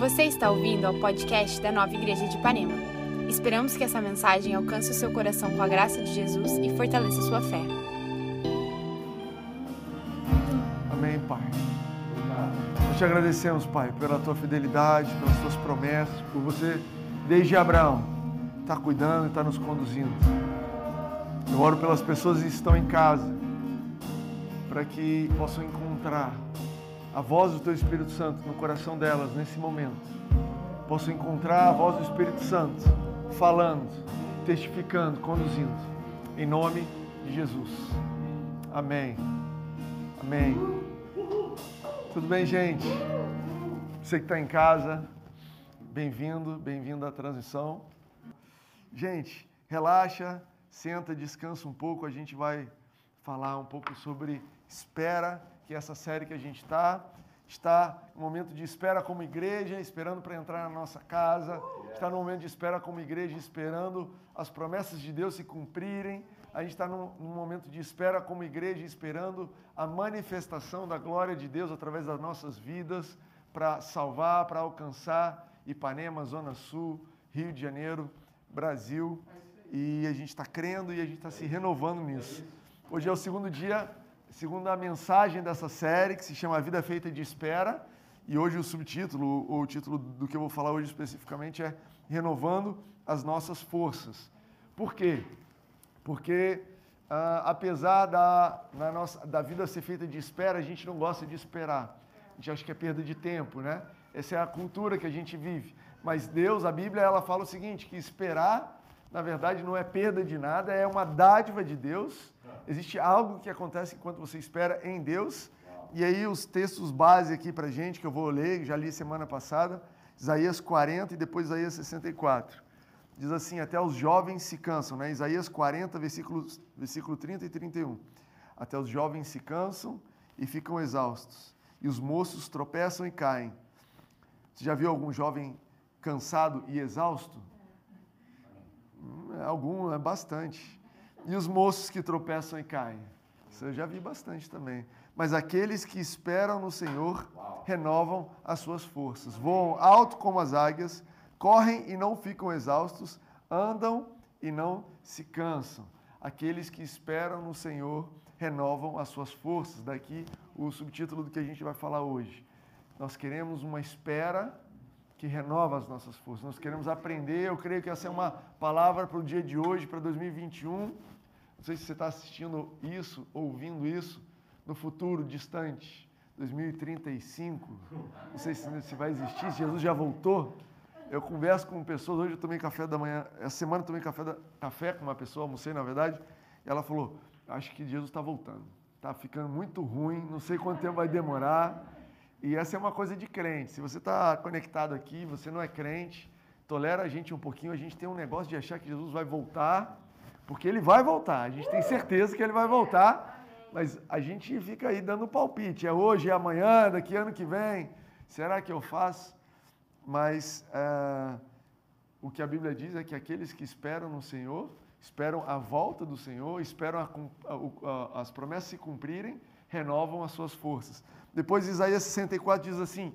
Você está ouvindo ao podcast da Nova Igreja de Ipanema. Esperamos que essa mensagem alcance o seu coração com a graça de Jesus e fortaleça sua fé. Amém, Pai. Nós te agradecemos, Pai, pela tua fidelidade, pelas tuas promessas, por você, desde Abraão, estar tá cuidando e estar tá nos conduzindo. Eu oro pelas pessoas que estão em casa, para que possam encontrar a voz do Teu Espírito Santo no coração delas nesse momento. Posso encontrar a voz do Espírito Santo falando, testificando, conduzindo. Em nome de Jesus. Amém. Amém. Tudo bem, gente? Você que está em casa, bem-vindo, bem-vindo à transição. Gente, relaxa, senta, descansa um pouco. A gente vai falar um pouco sobre espera que essa série que a gente está está em momento de espera como igreja, esperando para entrar na nossa casa, está no momento de espera como igreja, esperando as promessas de Deus se cumprirem. A gente está num, momento de espera como igreja, esperando a manifestação da glória de Deus através das nossas vidas para salvar, para alcançar Ipanema, Zona Sul, Rio de Janeiro, Brasil. E a gente está crendo e a gente está se renovando nisso. Hoje é o segundo dia segundo a mensagem dessa série, que se chama A Vida Feita de Espera, e hoje o subtítulo, ou o título do que eu vou falar hoje especificamente é Renovando as Nossas Forças. Por quê? Porque ah, apesar da, nossa, da vida ser feita de espera, a gente não gosta de esperar. A gente acha que é perda de tempo, né? Essa é a cultura que a gente vive. Mas Deus, a Bíblia, ela fala o seguinte, que esperar, na verdade, não é perda de nada, é uma dádiva de Deus Existe algo que acontece enquanto você espera em Deus. E aí os textos base aqui para gente, que eu vou ler, já li semana passada, Isaías 40 e depois Isaías 64. Diz assim, até os jovens se cansam, né? Isaías 40, versículo, versículo 30 e 31. Até os jovens se cansam e ficam exaustos, e os moços tropeçam e caem. Você já viu algum jovem cansado e exausto? Hum, algum, é bastante e os moços que tropeçam e caem. Isso eu já vi bastante também. Mas aqueles que esperam no Senhor renovam as suas forças, voam alto como as águias, correm e não ficam exaustos, andam e não se cansam. Aqueles que esperam no Senhor renovam as suas forças. Daqui o subtítulo do que a gente vai falar hoje. Nós queremos uma espera que renova as nossas forças. Nós queremos aprender. Eu creio que essa é uma palavra para o dia de hoje, para 2021 não sei se você está assistindo isso, ouvindo isso, no futuro distante, 2035. Não sei se, vai existir, se Jesus já voltou. Eu converso com pessoas, hoje eu tomei café da manhã, essa semana eu tomei café, da, café com uma pessoa, almocei na verdade, e ela falou, acho que Jesus está voltando. Está ficando muito ruim, não sei quanto tempo vai demorar. E essa é uma coisa de crente. Se você está conectado aqui, você não é crente, tolera a gente um pouquinho, a gente tem um negócio de achar que Jesus vai voltar porque ele vai voltar, a gente tem certeza que ele vai voltar, mas a gente fica aí dando palpite. É hoje, é amanhã, daqui ano que vem. Será que eu faço? Mas é, o que a Bíblia diz é que aqueles que esperam no Senhor, esperam a volta do Senhor, esperam a, a, a, as promessas se cumprirem, renovam as suas forças. Depois Isaías 64 diz assim,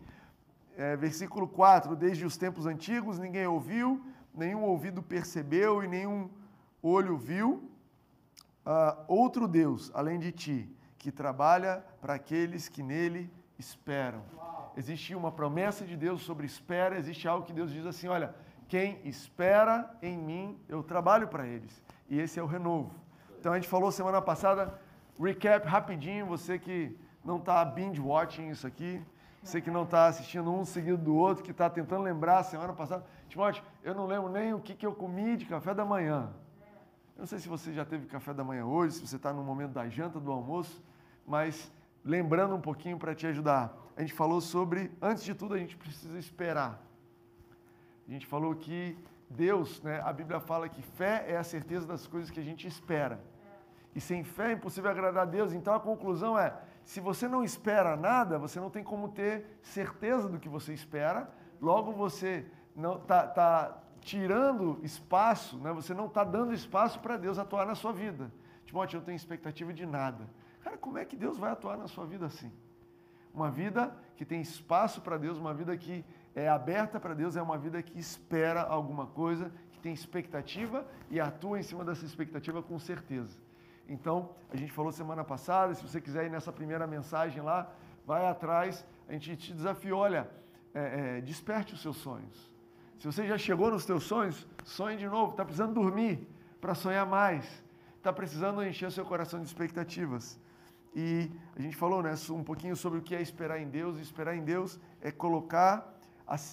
é, versículo 4: Desde os tempos antigos ninguém ouviu, nenhum ouvido percebeu e nenhum olho viu uh, outro Deus além de ti, que trabalha para aqueles que nele esperam. Existe uma promessa de Deus sobre espera, existe algo que Deus diz assim: olha, quem espera em mim, eu trabalho para eles. E esse é o renovo. Então a gente falou semana passada, recap rapidinho, você que não está binge watching isso aqui, você que não está assistindo um seguido do outro, que está tentando lembrar semana passada. Timóteo, eu não lembro nem o que, que eu comi de café da manhã. Eu não sei se você já teve café da manhã hoje, se você está no momento da janta, do almoço, mas lembrando um pouquinho para te ajudar. A gente falou sobre, antes de tudo, a gente precisa esperar. A gente falou que Deus, né, a Bíblia fala que fé é a certeza das coisas que a gente espera. E sem fé é impossível agradar a Deus. Então a conclusão é: se você não espera nada, você não tem como ter certeza do que você espera, logo você não está tá tirando espaço, né? você não está dando espaço para Deus atuar na sua vida. Timóteo, eu não tenho expectativa de nada. Cara, como é que Deus vai atuar na sua vida assim? Uma vida que tem espaço para Deus, uma vida que é aberta para Deus, é uma vida que espera alguma coisa, que tem expectativa e atua em cima dessa expectativa com certeza. Então, a gente falou semana passada, se você quiser ir nessa primeira mensagem lá, vai atrás, a gente te desafiou, olha, é, é, desperte os seus sonhos. Se você já chegou nos teus sonhos, sonhe de novo, está precisando dormir para sonhar mais, está precisando encher o seu coração de expectativas. E a gente falou né, um pouquinho sobre o que é esperar em Deus, e esperar em Deus é colocar,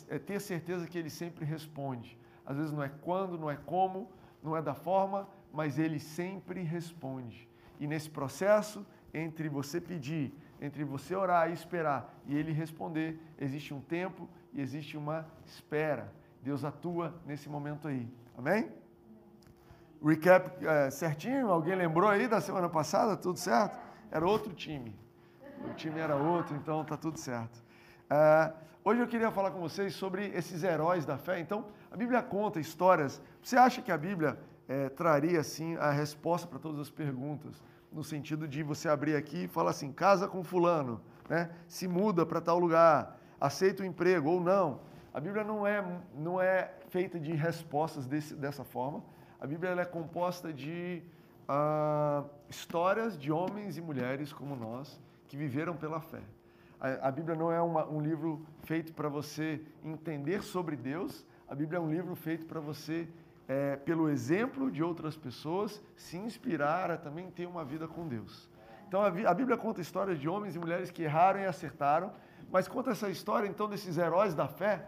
é ter certeza que Ele sempre responde. Às vezes não é quando, não é como, não é da forma, mas Ele sempre responde. E nesse processo, entre você pedir, entre você orar e esperar e Ele responder, existe um tempo e existe uma espera. Deus atua nesse momento aí. Amém? Recap é, certinho? Alguém lembrou aí da semana passada? Tudo certo? Era outro time. O time era outro, então tá tudo certo. É, hoje eu queria falar com vocês sobre esses heróis da fé. Então, a Bíblia conta histórias. Você acha que a Bíblia é, traria assim a resposta para todas as perguntas? No sentido de você abrir aqui e falar assim: casa com fulano, né? se muda para tal lugar, aceita o emprego ou não. A Bíblia não é, não é feita de respostas desse, dessa forma. A Bíblia é composta de uh, histórias de homens e mulheres como nós que viveram pela fé. A, a Bíblia não é uma, um livro feito para você entender sobre Deus. A Bíblia é um livro feito para você, é, pelo exemplo de outras pessoas, se inspirar a também ter uma vida com Deus. Então a, Bíblia conta histórias de homens e mulheres que erraram e acertaram, mas conta essa história então desses heróis da fé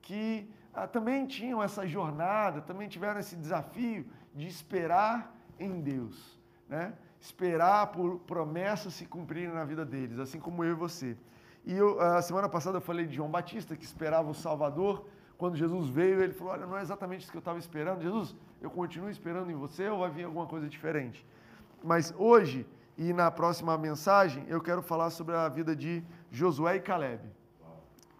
que ah, também tinham essa jornada, também tiveram esse desafio de esperar em Deus, né? esperar por promessas se cumprirem na vida deles, assim como eu e você. E eu, a semana passada eu falei de João Batista, que esperava o Salvador. Quando Jesus veio, ele falou: Olha, não é exatamente isso que eu estava esperando. Jesus, eu continuo esperando em você ou vai vir alguma coisa diferente? Mas hoje e na próxima mensagem, eu quero falar sobre a vida de Josué e Caleb.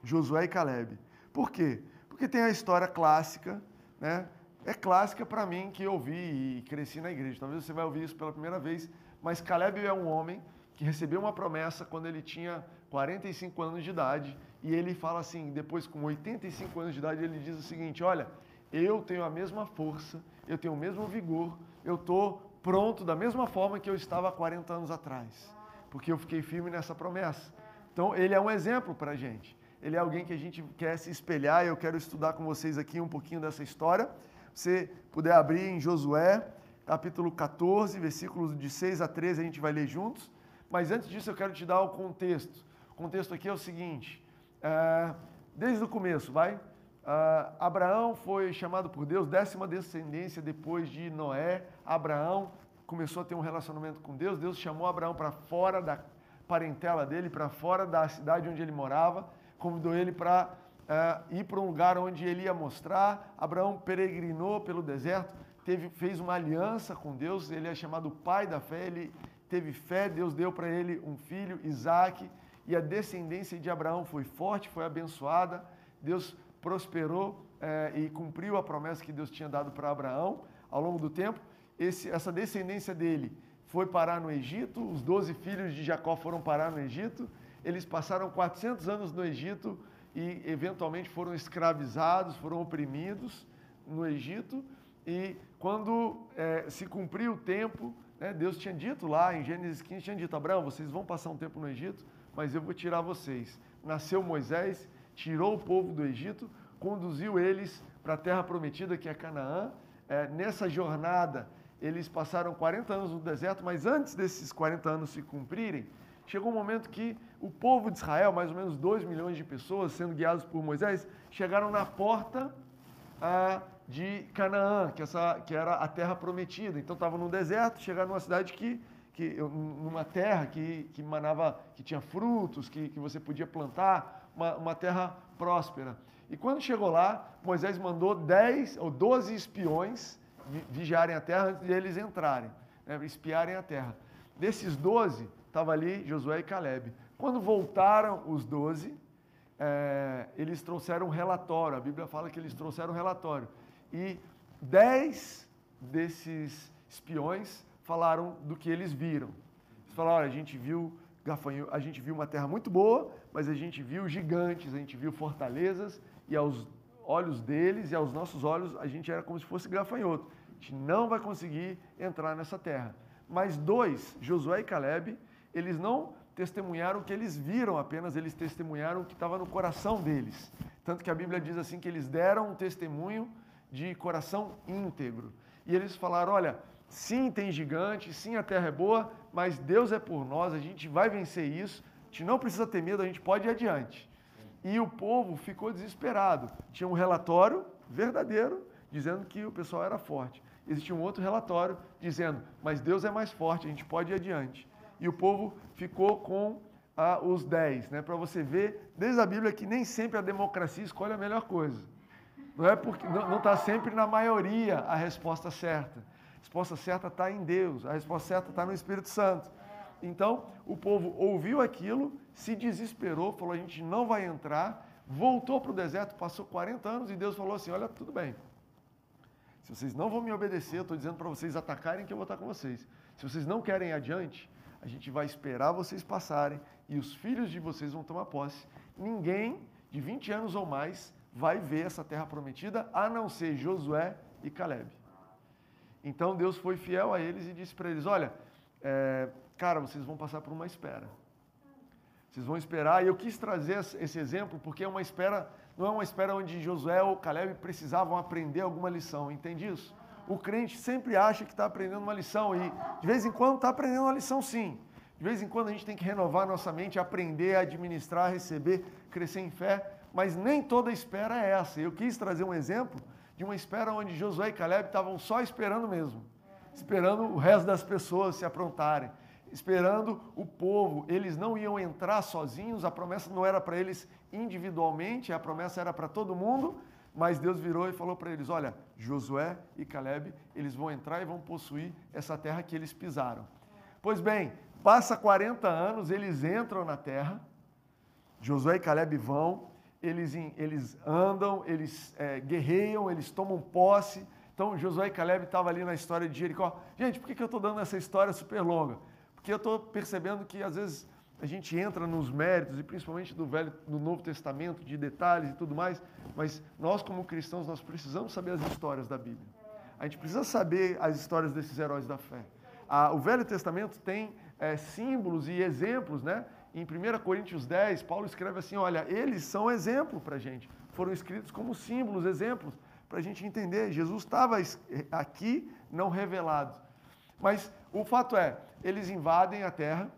Josué e Caleb. Por quê? Porque tem a história clássica, né? É clássica para mim que eu ouvi e cresci na igreja. Talvez você vai ouvir isso pela primeira vez, mas Caleb é um homem que recebeu uma promessa quando ele tinha 45 anos de idade e ele fala assim, depois com 85 anos de idade, ele diz o seguinte: "Olha, eu tenho a mesma força, eu tenho o mesmo vigor, eu estou pronto da mesma forma que eu estava há 40 anos atrás, porque eu fiquei firme nessa promessa. Então, ele é um exemplo para a gente ele é alguém que a gente quer se espelhar eu quero estudar com vocês aqui um pouquinho dessa história. Se puder abrir em Josué, capítulo 14, versículos de 6 a 13, a gente vai ler juntos. Mas antes disso, eu quero te dar o contexto. O contexto aqui é o seguinte: é, desde o começo, vai. Uh, Abraão foi chamado por Deus, décima descendência depois de Noé. Abraão começou a ter um relacionamento com Deus. Deus chamou Abraão para fora da parentela dele, para fora da cidade onde ele morava convidou ele para uh, ir para um lugar onde ele ia mostrar. Abraão peregrinou pelo deserto, teve, fez uma aliança com Deus, ele é chamado pai da fé, ele teve fé, Deus deu para ele um filho, Isaac, e a descendência de Abraão foi forte, foi abençoada, Deus prosperou eh, e cumpriu a promessa que Deus tinha dado para Abraão ao longo do tempo. Esse, essa descendência dele foi parar no Egito, os doze filhos de Jacó foram parar no Egito, eles passaram 400 anos no Egito e eventualmente foram escravizados, foram oprimidos no Egito. E quando é, se cumpriu o tempo, né, Deus tinha dito lá em Gênesis 15, tinha dito, Abraão, vocês vão passar um tempo no Egito, mas eu vou tirar vocês. Nasceu Moisés, tirou o povo do Egito, conduziu eles para a terra prometida que é Canaã. É, nessa jornada, eles passaram 40 anos no deserto, mas antes desses 40 anos se cumprirem, chegou um momento que o povo de Israel, mais ou menos 2 milhões de pessoas, sendo guiados por Moisés, chegaram na porta ah, de Canaã, que, essa, que era a terra prometida. Então estavam no deserto, chegaram numa cidade que, que numa terra que, que manava, que tinha frutos, que, que você podia plantar, uma, uma terra próspera. E quando chegou lá, Moisés mandou 10 ou 12 espiões vigiarem a terra antes eles entrarem, né, espiarem a terra. Desses 12, estava ali Josué e Caleb. Quando voltaram os doze, é, eles trouxeram um relatório. A Bíblia fala que eles trouxeram um relatório. E dez desses espiões falaram do que eles viram. Eles falaram: olha, a gente viu gafanhotos. A gente viu uma terra muito boa, mas a gente viu gigantes, a gente viu fortalezas e aos olhos deles e aos nossos olhos a gente era como se fosse gafanhoto. A gente não vai conseguir entrar nessa terra. Mas dois, Josué e Caleb, eles não testemunharam o que eles viram apenas, eles testemunharam o que estava no coração deles. Tanto que a Bíblia diz assim que eles deram um testemunho de coração íntegro. E eles falaram: olha, sim, tem gigante, sim, a terra é boa, mas Deus é por nós, a gente vai vencer isso, a gente não precisa ter medo, a gente pode ir adiante. E o povo ficou desesperado. Tinha um relatório verdadeiro dizendo que o pessoal era forte. Existia um outro relatório dizendo, mas Deus é mais forte, a gente pode ir adiante. E o povo ficou com ah, os dez, né? Para você ver, desde a Bíblia, que nem sempre a democracia escolhe a melhor coisa. Não é porque não está sempre na maioria a resposta certa. Resposta certa está em Deus, a resposta certa está no Espírito Santo. Então, o povo ouviu aquilo, se desesperou, falou: a gente não vai entrar, voltou para o deserto, passou 40 anos e Deus falou assim: olha, tudo bem. Se vocês não vão me obedecer, eu estou dizendo para vocês atacarem que eu vou estar com vocês. Se vocês não querem ir adiante, a gente vai esperar vocês passarem e os filhos de vocês vão tomar posse. Ninguém de 20 anos ou mais vai ver essa terra prometida, a não ser Josué e Caleb. Então Deus foi fiel a eles e disse para eles: Olha, é, cara, vocês vão passar por uma espera. Vocês vão esperar. E eu quis trazer esse exemplo porque é uma espera, não é uma espera onde Josué ou Caleb precisavam aprender alguma lição. Entende isso? O crente sempre acha que está aprendendo uma lição e de vez em quando está aprendendo uma lição sim. De vez em quando a gente tem que renovar nossa mente, aprender a administrar, receber, crescer em fé, mas nem toda espera é essa. Eu quis trazer um exemplo de uma espera onde Josué e Caleb estavam só esperando mesmo, esperando o resto das pessoas se aprontarem esperando o povo. Eles não iam entrar sozinhos, a promessa não era para eles individualmente, a promessa era para todo mundo, mas Deus virou e falou para eles: Olha, Josué e Caleb, eles vão entrar e vão possuir essa terra que eles pisaram. Pois bem, passa 40 anos, eles entram na terra, Josué e Caleb vão, eles, eles andam, eles é, guerreiam, eles tomam posse. Então, Josué e Caleb estavam ali na história de Jericó. Gente, por que, que eu estou dando essa história super longa? Porque eu estou percebendo que às vezes a gente entra nos méritos, e principalmente do Velho, do Novo Testamento, de detalhes e tudo mais, mas nós como cristãos, nós precisamos saber as histórias da Bíblia. A gente precisa saber as histórias desses heróis da fé. Ah, o Velho Testamento tem é, símbolos e exemplos, né? Em 1 Coríntios 10, Paulo escreve assim: olha, eles são exemplo para a gente. Foram escritos como símbolos, exemplos, para a gente entender. Jesus estava aqui, não revelado. Mas o fato é, eles invadem a terra,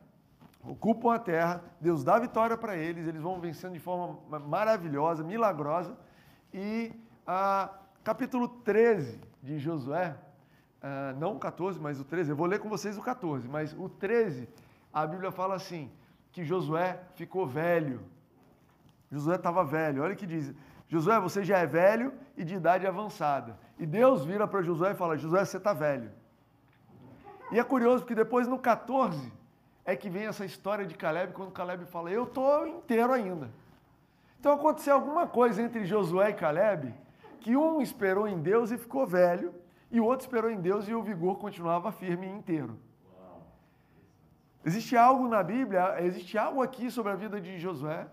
ocupam a terra, Deus dá vitória para eles, eles vão vencendo de forma maravilhosa, milagrosa. E ah, capítulo 13 de Josué, ah, não o 14, mas o 13, eu vou ler com vocês o 14, mas o 13, a Bíblia fala assim, que Josué ficou velho. Josué estava velho, olha o que diz. Josué, você já é velho e de idade avançada. E Deus vira para Josué e fala: Josué, você está velho. E é curioso porque depois no 14 é que vem essa história de Caleb, quando Caleb fala, eu estou inteiro ainda. Então aconteceu alguma coisa entre Josué e Caleb, que um esperou em Deus e ficou velho, e o outro esperou em Deus e o vigor continuava firme e inteiro. Existe algo na Bíblia, existe algo aqui sobre a vida de Josué,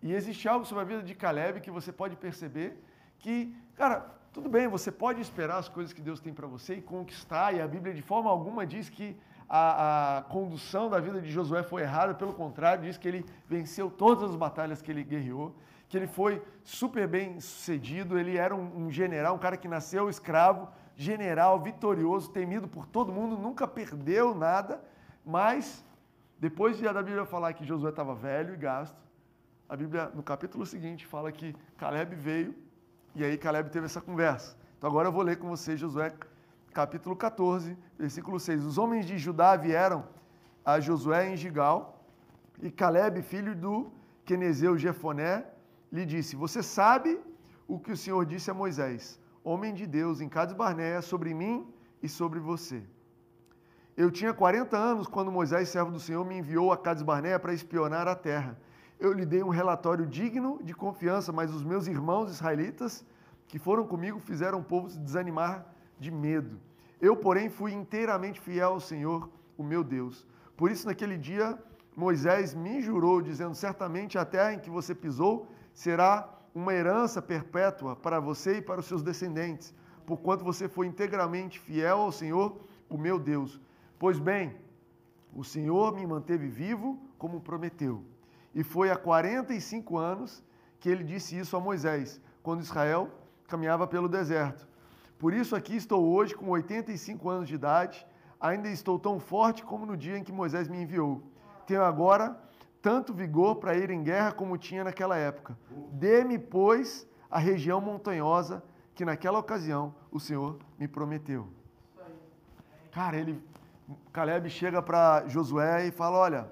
e existe algo sobre a vida de Caleb que você pode perceber que, cara, tudo bem, você pode esperar as coisas que Deus tem para você e conquistar, e a Bíblia de forma alguma diz que a, a, condução da vida de Josué foi errada, pelo contrário, diz que ele venceu todas as batalhas que ele guerreou, que ele foi super bem sucedido, ele era um, um general, um cara que nasceu escravo, general, vitorioso, temido por todo mundo, nunca perdeu nada, mas depois de a Bíblia falar que Josué estava velho e gasto, a Bíblia, no capítulo seguinte, fala que Caleb veio e aí Caleb teve essa conversa. Então agora eu vou ler com você Josué capítulo 14, versículo 6. Os homens de Judá vieram a Josué em Gigal, e Caleb, filho do Quenezeu Jefoné, lhe disse: Você sabe o que o Senhor disse a Moisés, homem de Deus, em Cades Barneia, sobre mim e sobre você. Eu tinha 40 anos quando Moisés, servo do Senhor, me enviou a Cades Barneia para espionar a terra eu lhe dei um relatório digno de confiança, mas os meus irmãos israelitas que foram comigo fizeram o povo se desanimar de medo. Eu, porém, fui inteiramente fiel ao Senhor, o meu Deus. Por isso, naquele dia, Moisés me jurou, dizendo: Certamente a terra em que você pisou será uma herança perpétua para você e para os seus descendentes, porquanto você foi integralmente fiel ao Senhor, o meu Deus. Pois bem, o Senhor me manteve vivo como prometeu. E foi há 45 anos que ele disse isso a Moisés, quando Israel caminhava pelo deserto. Por isso aqui estou hoje com 85 anos de idade, ainda estou tão forte como no dia em que Moisés me enviou. Tenho agora tanto vigor para ir em guerra como tinha naquela época. Dê-me, pois, a região montanhosa que naquela ocasião o Senhor me prometeu. Cara, ele, Caleb chega para Josué e fala: Olha,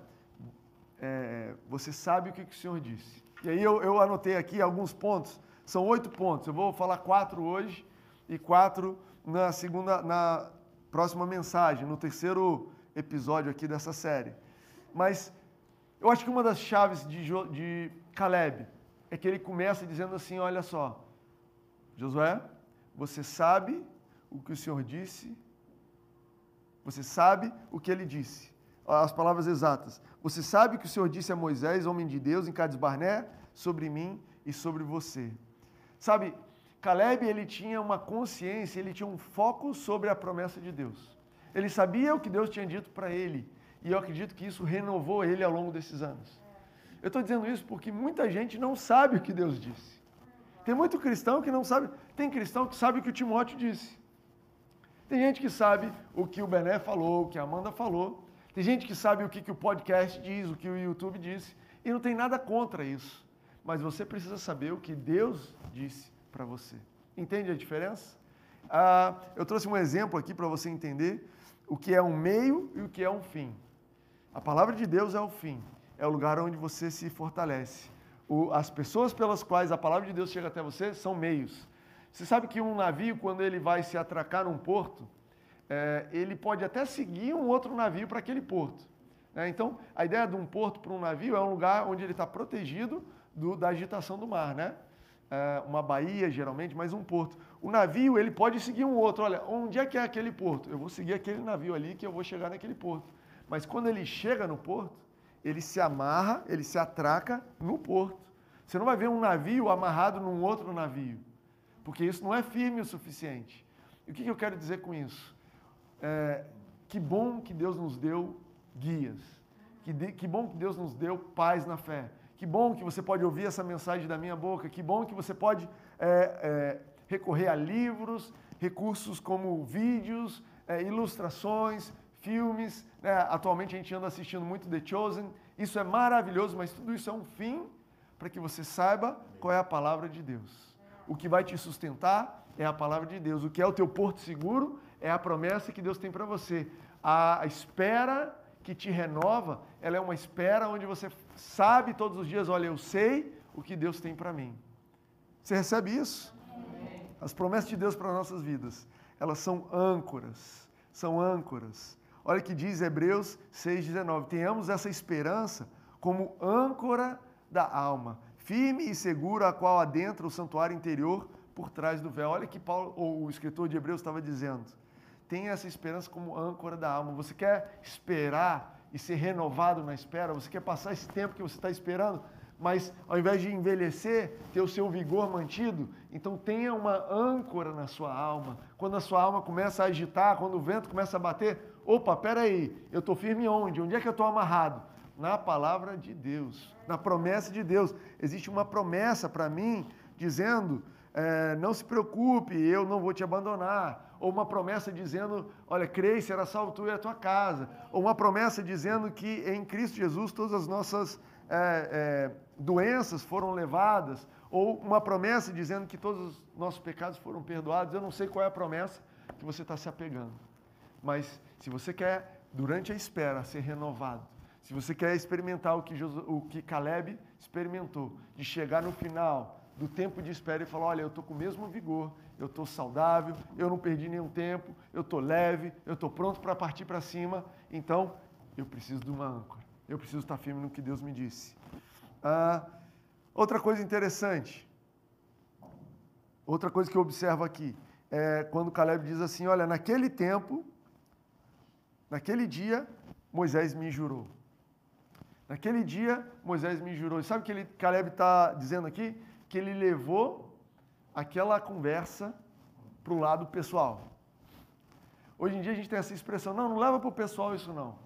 é, você sabe o que, que, o Senhor disse. E aí eu, eu anotei aqui alguns pontos, são oito pontos. Eu vou falar quatro hoje e quatro na segunda, na próxima mensagem, no terceiro episódio aqui dessa série. Mas eu acho que uma das chaves de, de Caleb é que ele começa dizendo assim: olha só, Josué, você sabe o que o Senhor disse, você sabe o que ele disse. As palavras exatas. Você sabe que o Senhor disse a Moisés, homem de Deus, em Cades Barné, sobre mim e sobre você. Sabe, Caleb ele tinha uma consciência, ele tinha um foco sobre a promessa de Deus. Ele sabia o que Deus tinha dito para ele e eu acredito que isso renovou ele ao longo desses anos. Eu estou dizendo isso porque muita gente não sabe o que Deus disse. Tem muito cristão que não sabe. Tem cristão que sabe o que o Timóteo disse. Tem gente que sabe o que o Bené falou, o que a Amanda falou. Tem gente que sabe o que, que o podcast diz, o que o YouTube disse. E não tem nada contra isso. Mas você precisa saber o que Deus disse para você. Entende a diferença? Ah, eu trouxe um exemplo aqui para você entender o que é um meio e o que é um fim. A palavra de Deus é o fim, é o lugar onde você se fortalece. O, as pessoas pelas quais a palavra de Deus chega até você são meios. Você sabe que um navio, quando ele vai se atracar num porto, é, ele pode até seguir um outro navio para aquele porto. Né? Então, a ideia de um porto para um navio é um lugar onde ele está protegido do, da agitação do mar, né? É, uma baía, geralmente, mas um porto. O navio, ele pode seguir um outro. Olha, onde é que é aquele porto? Eu vou seguir aquele navio ali que eu vou chegar naquele porto. Mas quando ele chega no porto, ele se amarra, ele se atraca no porto. Você não vai ver um navio amarrado num outro navio, porque isso não é firme o suficiente. E o que eu quero dizer com isso? É, que bom que Deus nos deu guias, que, de, que bom que Deus nos deu paz na fé, que bom que você pode ouvir essa mensagem da minha boca, que bom que você pode é, é, recorrer a livros, recursos como vídeos, é, ilustrações, filmes. Né? Atualmente a gente anda assistindo muito The Chosen. Isso é maravilhoso, mas tudo isso é um fim para que você saiba qual é a palavra de Deus. O que vai te sustentar é a palavra de Deus. O que é o teu porto seguro é a promessa que Deus tem para você. A espera que te renova, ela é uma espera onde você sabe todos os dias, olha, eu sei o que Deus tem para mim. Você recebe isso? As promessas de Deus para nossas vidas, elas são âncoras, são âncoras. Olha que diz Hebreus 6,19: tenhamos essa esperança como âncora da alma, firme e segura, a qual adentra o santuário interior por trás do véu. Olha que Paulo, ou o escritor de Hebreus estava dizendo. Tenha essa esperança como âncora da alma. Você quer esperar e ser renovado na espera? Você quer passar esse tempo que você está esperando? mas ao invés de envelhecer, ter o seu vigor mantido, então tenha uma âncora na sua alma. Quando a sua alma começa a agitar, quando o vento começa a bater, opa, peraí, eu estou firme onde? Onde é que eu estou amarrado? Na palavra de Deus, na promessa de Deus. Existe uma promessa para mim dizendo: é, não se preocupe, eu não vou te abandonar. Ou uma promessa dizendo: olha, creia, será salvo tu e a tua casa. Ou uma promessa dizendo que em Cristo Jesus todas as nossas é, é, doenças foram levadas, ou uma promessa dizendo que todos os nossos pecados foram perdoados. Eu não sei qual é a promessa que você está se apegando. Mas se você quer, durante a espera, ser renovado, se você quer experimentar o que, o que Caleb experimentou, de chegar no final do tempo de espera e falar: olha, eu estou com o mesmo vigor, eu estou saudável, eu não perdi nenhum tempo, eu estou leve, eu estou pronto para partir para cima, então eu preciso de uma âncora eu preciso estar firme no que Deus me disse. Ah, outra coisa interessante, outra coisa que eu observo aqui, é quando Caleb diz assim: Olha, naquele tempo, naquele dia, Moisés me jurou. Naquele dia, Moisés me jurou. E sabe o que ele, Caleb está dizendo aqui? Que ele levou aquela conversa para o lado pessoal. Hoje em dia a gente tem essa expressão, não, não leva para o pessoal isso não.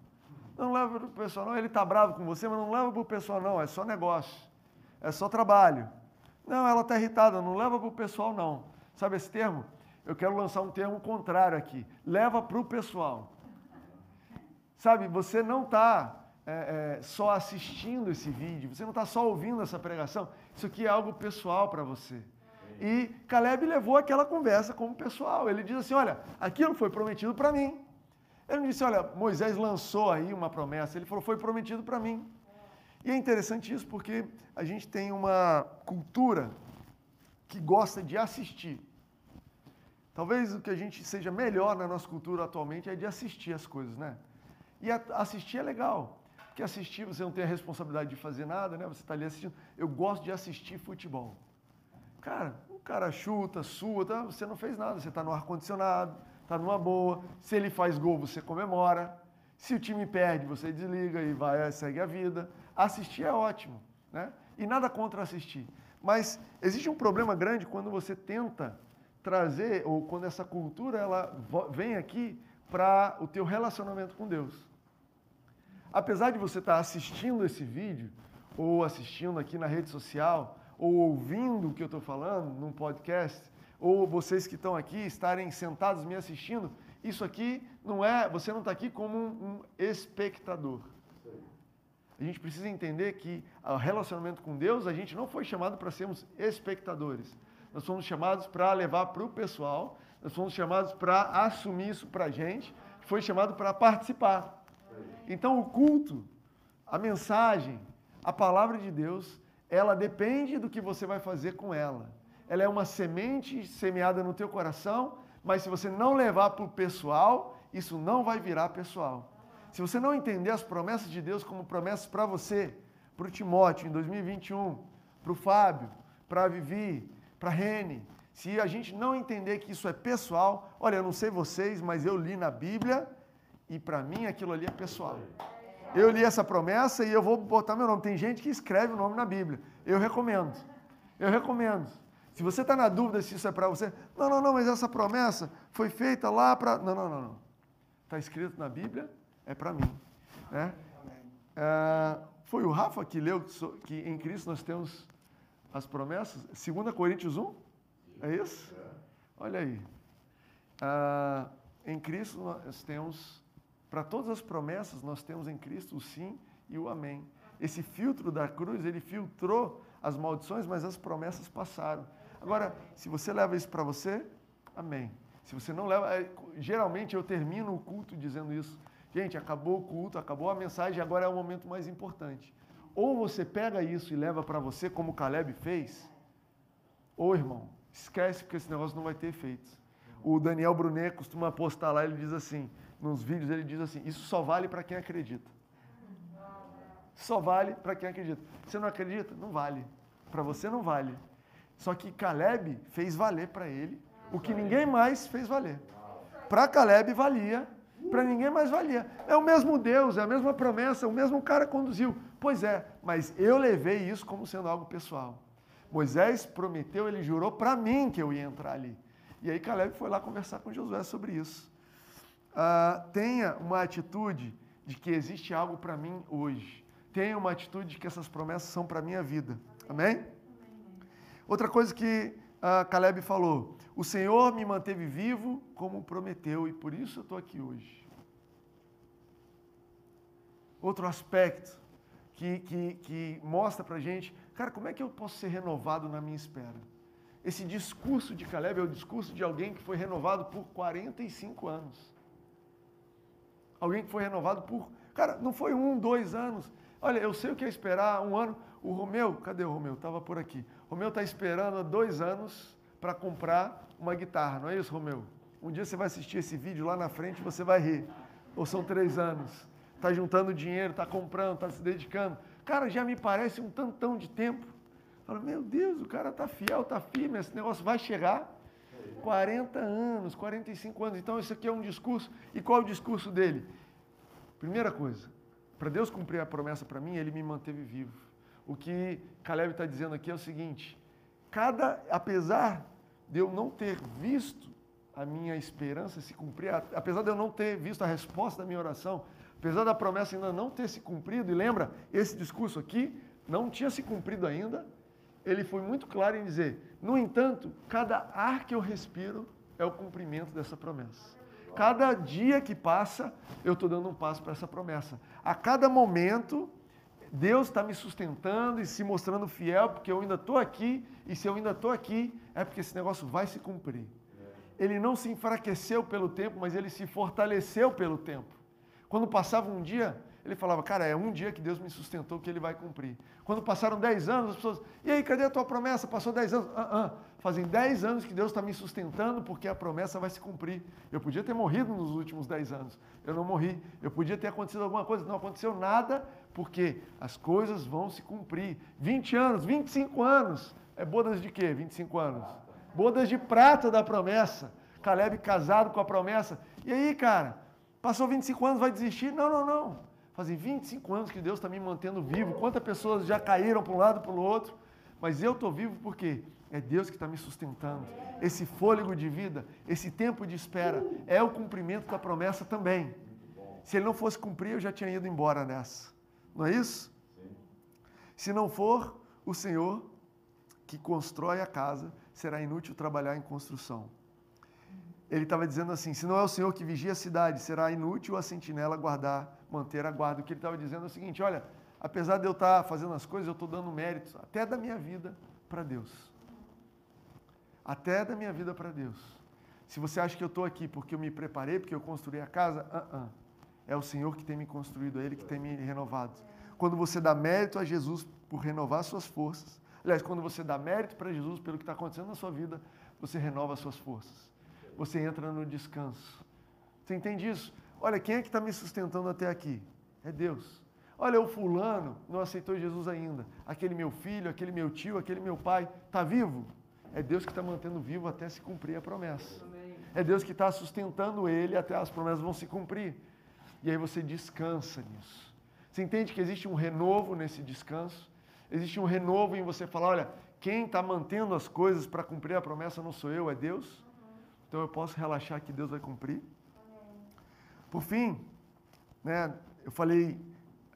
Não leva para o pessoal não, ele está bravo com você, mas não leva para o pessoal não, é só negócio, é só trabalho. Não, ela está irritada, não leva para o pessoal não. Sabe esse termo? Eu quero lançar um termo contrário aqui, leva para o pessoal. Sabe, você não está é, é, só assistindo esse vídeo, você não está só ouvindo essa pregação, isso aqui é algo pessoal para você. E Caleb levou aquela conversa como pessoal. Ele diz assim: Olha, aquilo foi prometido para mim. Ele não disse: Olha, Moisés lançou aí uma promessa. Ele falou: Foi prometido para mim. E é interessante isso porque a gente tem uma cultura que gosta de assistir. Talvez o que a gente seja melhor na nossa cultura atualmente é de assistir as coisas, né? E assistir é legal. Porque assistir você não tem a responsabilidade de fazer nada, né? Você está ali assistindo. Eu gosto de assistir futebol. Cara, o cara chuta, sua, tá? você não fez nada. Você está no ar-condicionado, está numa boa. Se ele faz gol, você comemora. Se o time perde, você desliga e vai, segue a vida. Assistir é ótimo, né? E nada contra assistir. Mas existe um problema grande quando você tenta trazer, ou quando essa cultura ela vem aqui para o teu relacionamento com Deus apesar de você estar assistindo esse vídeo, ou assistindo aqui na rede social, ou ouvindo o que eu estou falando num podcast, ou vocês que estão aqui estarem sentados me assistindo, isso aqui não é, você não está aqui como um, um espectador. A gente precisa entender que o relacionamento com Deus, a gente não foi chamado para sermos espectadores. Nós fomos chamados para levar para o pessoal, nós fomos chamados para assumir isso para a gente, foi chamado para participar. Então, o culto, a mensagem, a palavra de Deus, ela depende do que você vai fazer com ela. Ela é uma semente semeada no teu coração, mas se você não levar para o pessoal, isso não vai virar pessoal. Se você não entender as promessas de Deus como promessas para você, para o Timóteo em 2021, para o Fábio, para a Vivi, para a Rene, se a gente não entender que isso é pessoal, olha, eu não sei vocês, mas eu li na Bíblia e para mim aquilo ali é pessoal. Eu li essa promessa e eu vou botar meu nome. Tem gente que escreve o nome na Bíblia. Eu recomendo. Eu recomendo. Se você está na dúvida se isso é para você, não, não, não, mas essa promessa foi feita lá para. Não, não, não, não. Está escrito na Bíblia, é para mim. Né? É, foi o Rafa que leu que em Cristo nós temos as promessas? 2 Coríntios 1? É isso? Olha aí. Ah, em Cristo nós temos para todas as promessas, nós temos em Cristo o sim e o amém. Esse filtro da cruz, ele filtrou as maldições, mas as promessas passaram. Agora, se você leva isso para você, amém. Se você não leva, é, geralmente eu termino o culto dizendo isso. Gente, acabou o culto, acabou a mensagem, agora é o momento mais importante. Ou você pega isso e leva para você, como Caleb fez, ou irmão, esquece porque esse negócio não vai ter efeitos. O Daniel Brunet costuma postar lá, ele diz assim: nos vídeos, ele diz assim: Isso só vale para quem acredita. Só vale para quem acredita. Você não acredita? Não vale. Para você não vale. Só que Caleb fez valer para ele o que ninguém mais fez valer. Para Caleb valia, para ninguém mais valia. É o mesmo Deus, é a mesma promessa, o mesmo cara conduziu. Pois é, mas eu levei isso como sendo algo pessoal. Moisés prometeu, ele jurou para mim que eu ia entrar ali. E aí Caleb foi lá conversar com Josué sobre isso uh, tenha uma atitude de que existe algo para mim hoje. Tenha uma atitude de que essas promessas são para a minha vida. Amém? Outra coisa que uh, Caleb falou: O Senhor me manteve vivo como prometeu e por isso eu estou aqui hoje. Outro aspecto que, que, que mostra para gente, cara, como é que eu posso ser renovado na minha espera? Esse discurso de Caleb é o discurso de alguém que foi renovado por 45 anos. Alguém que foi renovado por. Cara, não foi um, dois anos. Olha, eu sei o que é esperar um ano. O Romeu, cadê o Romeu? Estava por aqui. O Romeu está esperando há dois anos para comprar uma guitarra, não é isso, Romeu? Um dia você vai assistir esse vídeo lá na frente e você vai rir. Ou são três anos. Está juntando dinheiro, está comprando, está se dedicando. Cara, já me parece um tantão de tempo. Fala, meu Deus, o cara está fiel, está firme, esse negócio vai chegar. 40 anos, 45 anos. Então, isso aqui é um discurso. E qual é o discurso dele? Primeira coisa, para Deus cumprir a promessa para mim, ele me manteve vivo. O que Caleb está dizendo aqui é o seguinte: cada, apesar de eu não ter visto a minha esperança se cumprir, apesar de eu não ter visto a resposta da minha oração, apesar da promessa ainda não ter se cumprido, e lembra, esse discurso aqui não tinha se cumprido ainda, ele foi muito claro em dizer: no entanto, cada ar que eu respiro é o cumprimento dessa promessa. Cada dia que passa, eu estou dando um passo para essa promessa. A cada momento, Deus está me sustentando e se mostrando fiel, porque eu ainda estou aqui, e se eu ainda estou aqui, é porque esse negócio vai se cumprir. Ele não se enfraqueceu pelo tempo, mas ele se fortaleceu pelo tempo. Quando passava um dia, ele falava, cara, é um dia que Deus me sustentou que ele vai cumprir. Quando passaram 10 anos, as pessoas, e aí, cadê a tua promessa? Passou 10 anos. Ah, ah. Fazem 10 anos que Deus está me sustentando porque a promessa vai se cumprir. Eu podia ter morrido nos últimos 10 anos. Eu não morri. Eu podia ter acontecido alguma coisa. Não aconteceu nada porque as coisas vão se cumprir. 20 anos, 25 anos. É bodas de quê? 25 anos. Bodas de prata da promessa. Caleb casado com a promessa. E aí, cara, passou 25 anos, vai desistir? Não, não, não. Fazem 25 anos que Deus está me mantendo vivo. Quantas pessoas já caíram para um lado para o outro? Mas eu estou vivo porque é Deus que está me sustentando. Esse fôlego de vida, esse tempo de espera, é o cumprimento da promessa também. Se ele não fosse cumprir, eu já tinha ido embora nessa. Não é isso? Se não for o Senhor que constrói a casa, será inútil trabalhar em construção. Ele estava dizendo assim: se não é o Senhor que vigia a cidade, será inútil a sentinela guardar manter a guarda. O que ele estava dizendo é o seguinte: olha, apesar de eu estar tá fazendo as coisas, eu estou dando méritos até da minha vida para Deus. Até da minha vida para Deus. Se você acha que eu estou aqui porque eu me preparei, porque eu construí a casa, uh -uh. é o Senhor que tem me construído, é Ele que tem me renovado. Quando você dá mérito a Jesus por renovar suas forças, aliás, quando você dá mérito para Jesus pelo que está acontecendo na sua vida, você renova suas forças. Você entra no descanso. Você entende isso? Olha, quem é que está me sustentando até aqui? É Deus. Olha, o fulano não aceitou Jesus ainda. Aquele meu filho, aquele meu tio, aquele meu pai, está vivo? É Deus que está mantendo vivo até se cumprir a promessa. É Deus que está sustentando ele até as promessas vão se cumprir. E aí você descansa nisso. Você entende que existe um renovo nesse descanso? Existe um renovo em você falar: olha, quem está mantendo as coisas para cumprir a promessa não sou eu, é Deus. Então eu posso relaxar que Deus vai cumprir. Por fim, né, eu falei,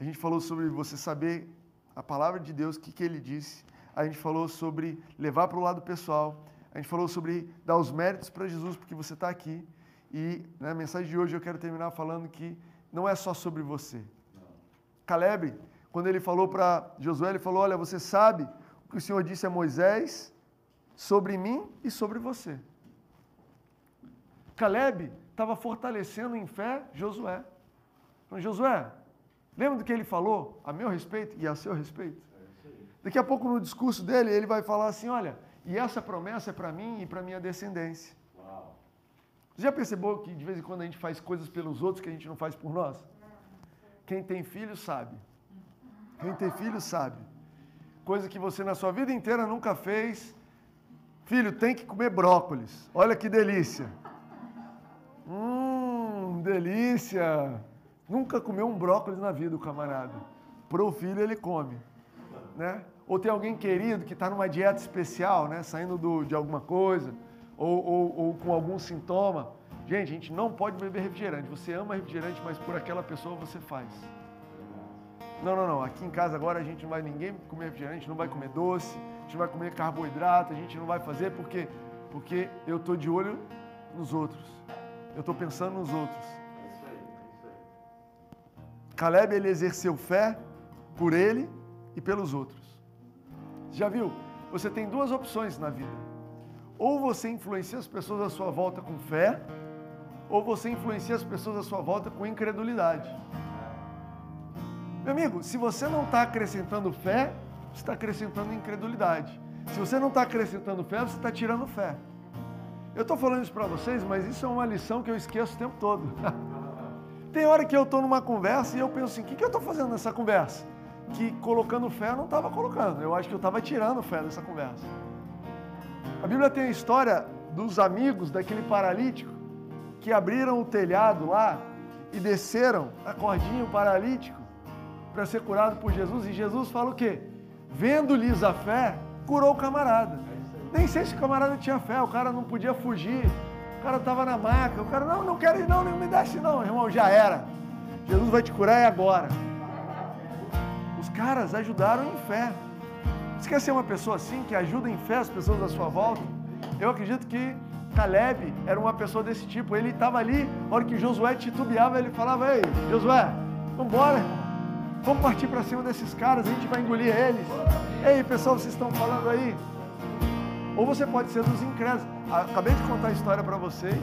a gente falou sobre você saber a palavra de Deus, o que, que ele disse. A gente falou sobre levar para o lado pessoal. A gente falou sobre dar os méritos para Jesus, porque você está aqui. E na né, mensagem de hoje eu quero terminar falando que não é só sobre você. Caleb, quando ele falou para Josué, ele falou: Olha, você sabe o que o Senhor disse a Moisés sobre mim e sobre você. Caleb estava fortalecendo em fé Josué. Então, Josué, lembra do que ele falou a meu respeito e a seu respeito? Daqui a pouco no discurso dele, ele vai falar assim: olha, e essa promessa é para mim e para minha descendência. Uau. Você já percebeu que de vez em quando a gente faz coisas pelos outros que a gente não faz por nós? Quem tem filho sabe. Quem tem filho sabe. Coisa que você na sua vida inteira nunca fez. Filho, tem que comer brócolis. Olha que delícia. Delícia! Nunca comeu um brócolis na vida, o camarada. Pro filho ele come, né? Ou tem alguém querido que está numa dieta especial, né? Saindo do, de alguma coisa, ou, ou, ou com algum sintoma. Gente, a gente não pode beber refrigerante. Você ama refrigerante, mas por aquela pessoa você faz. Não, não, não. Aqui em casa agora a gente não vai ninguém comer refrigerante, não vai comer doce, a gente não vai comer carboidrato, a gente não vai fazer porque porque eu tô de olho nos outros. Eu estou pensando nos outros. Caleb ele exerceu fé por ele e pelos outros. Já viu? Você tem duas opções na vida. Ou você influencia as pessoas à sua volta com fé, ou você influencia as pessoas à sua volta com incredulidade. Meu amigo, se você não está acrescentando fé, você está acrescentando incredulidade. Se você não está acrescentando fé, você está tirando fé. Eu estou falando isso para vocês, mas isso é uma lição que eu esqueço o tempo todo. Tem hora que eu estou numa conversa e eu penso assim: o que, que eu estou fazendo nessa conversa? Que colocando fé eu não estava colocando, eu acho que eu estava tirando fé dessa conversa. A Bíblia tem a história dos amigos daquele paralítico que abriram o telhado lá e desceram a cordinha o paralítico para ser curado por Jesus. E Jesus fala o quê? Vendo-lhes a fé, curou o camarada. Nem sei se o camarada tinha fé, o cara não podia fugir. O cara estava na maca, o cara, não, não quero ir não, não me desce não, irmão, já era. Jesus vai te curar é agora. Os caras ajudaram em fé. Você quer ser uma pessoa assim, que ajuda em fé as pessoas à sua volta? Eu acredito que Caleb era uma pessoa desse tipo. Ele estava ali, na hora que Josué titubeava, ele falava: Ei, Josué, irmão. Vamos partir para cima desses caras, a gente vai engolir eles. Ei, pessoal, vocês estão falando aí? Ou você pode ser dos incrédulos. Acabei de contar a história para vocês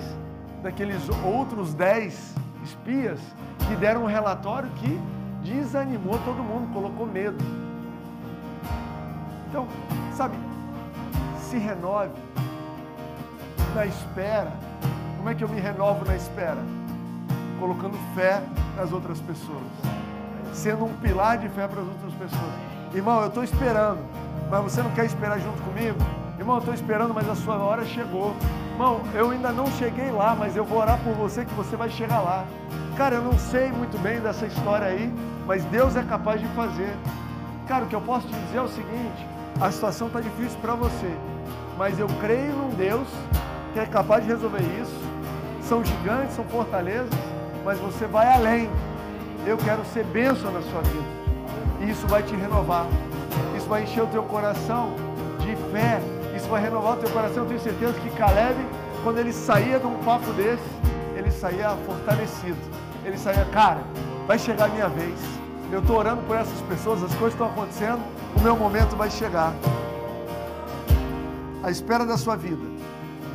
daqueles outros dez espias que deram um relatório que desanimou todo mundo, colocou medo. Então, sabe, se renove na espera. Como é que eu me renovo na espera? Colocando fé nas outras pessoas, sendo um pilar de fé para as outras pessoas. Irmão, eu estou esperando, mas você não quer esperar junto comigo? Irmão, eu estou esperando, mas a sua hora chegou. Irmão, eu ainda não cheguei lá, mas eu vou orar por você que você vai chegar lá. Cara, eu não sei muito bem dessa história aí, mas Deus é capaz de fazer. Cara, o que eu posso te dizer é o seguinte: a situação está difícil para você, mas eu creio num Deus que é capaz de resolver isso. São gigantes, são fortalezas, mas você vai além. Eu quero ser bênção na sua vida. E isso vai te renovar. Isso vai encher o teu coração de fé. Isso vai renovar o teu coração. Eu tenho certeza que Caleb, quando ele saía de um papo desse, ele saía fortalecido. Ele saía, cara, vai chegar a minha vez. Eu estou orando por essas pessoas, as coisas estão acontecendo, o meu momento vai chegar. A espera da sua vida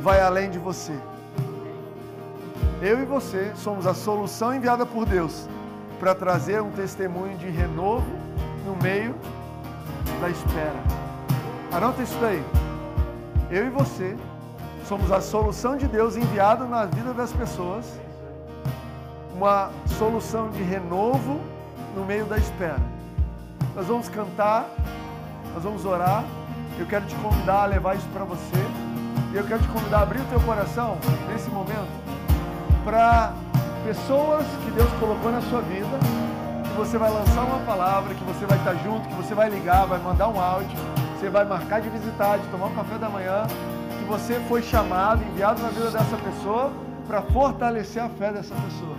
vai além de você. Eu e você somos a solução enviada por Deus para trazer um testemunho de renovo no meio da espera. Anota isso daí. Eu e você somos a solução de Deus enviada na vida das pessoas, uma solução de renovo no meio da espera. Nós vamos cantar, nós vamos orar. Eu quero te convidar a levar isso para você. E eu quero te convidar a abrir o teu coração nesse momento para pessoas que Deus colocou na sua vida, que você vai lançar uma palavra, que você vai estar junto, que você vai ligar, vai mandar um áudio, você vai marcar de visitar, de tomar um café da manhã, que você foi chamado, enviado na vida dessa pessoa para fortalecer a fé dessa pessoa.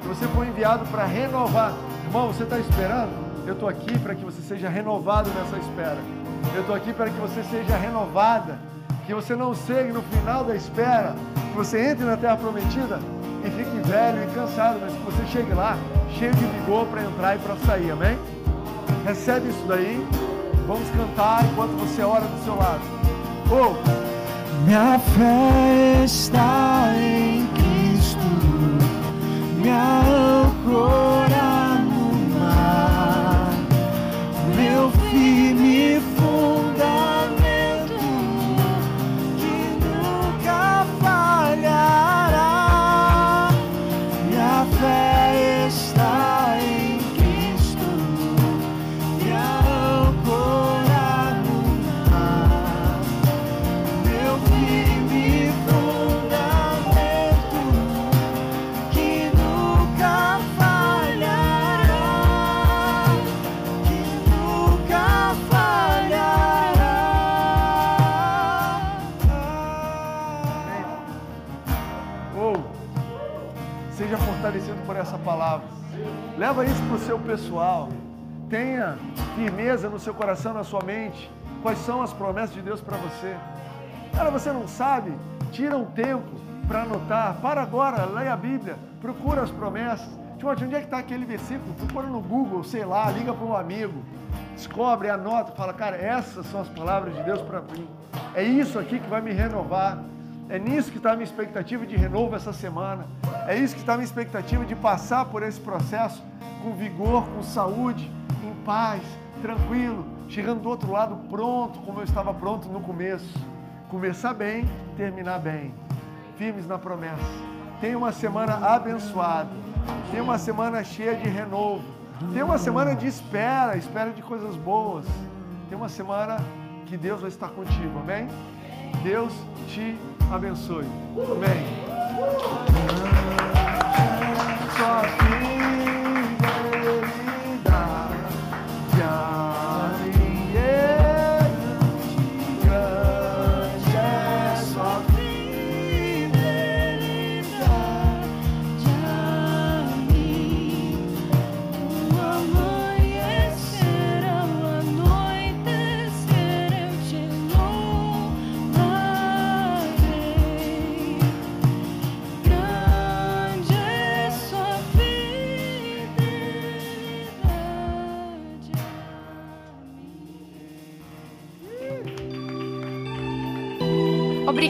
Que você foi enviado para renovar. Irmão, você está esperando? Eu estou aqui para que você seja renovado nessa espera. Eu estou aqui para que você seja renovada. Que você não seja no final da espera, que você entre na terra prometida e fique velho e cansado, mas que você chegue lá cheio de vigor para entrar e para sair, amém? Recebe isso daí, vamos cantar enquanto você ora do seu lado. Oh. Minha fé está em Cristo, minha âncora no mar, meu firme fundamento fortalecido por essa palavra. Leva isso para o seu pessoal. Tenha firmeza no seu coração, na sua mente. Quais são as promessas de Deus para você? Cara, você não sabe? Tira um tempo para anotar. Para agora, leia a Bíblia. Procura as promessas. Timóteo, onde é que está aquele versículo? Procura no Google, sei lá, liga para um amigo. Descobre, anota, fala, cara, essas são as palavras de Deus para mim. É isso aqui que vai me renovar. É nisso que está a minha expectativa de renovo essa semana. É isso que está a minha expectativa de passar por esse processo com vigor, com saúde, em paz, tranquilo, chegando do outro lado pronto, como eu estava pronto no começo. Começar bem, terminar bem. Firmes na promessa. Tenha uma semana abençoada. Tenha uma semana cheia de renovo. Tenha uma semana de espera, espera de coisas boas. Tenha uma semana que Deus vai estar contigo, amém? Deus te abençoe. Amém. Só fidelidade.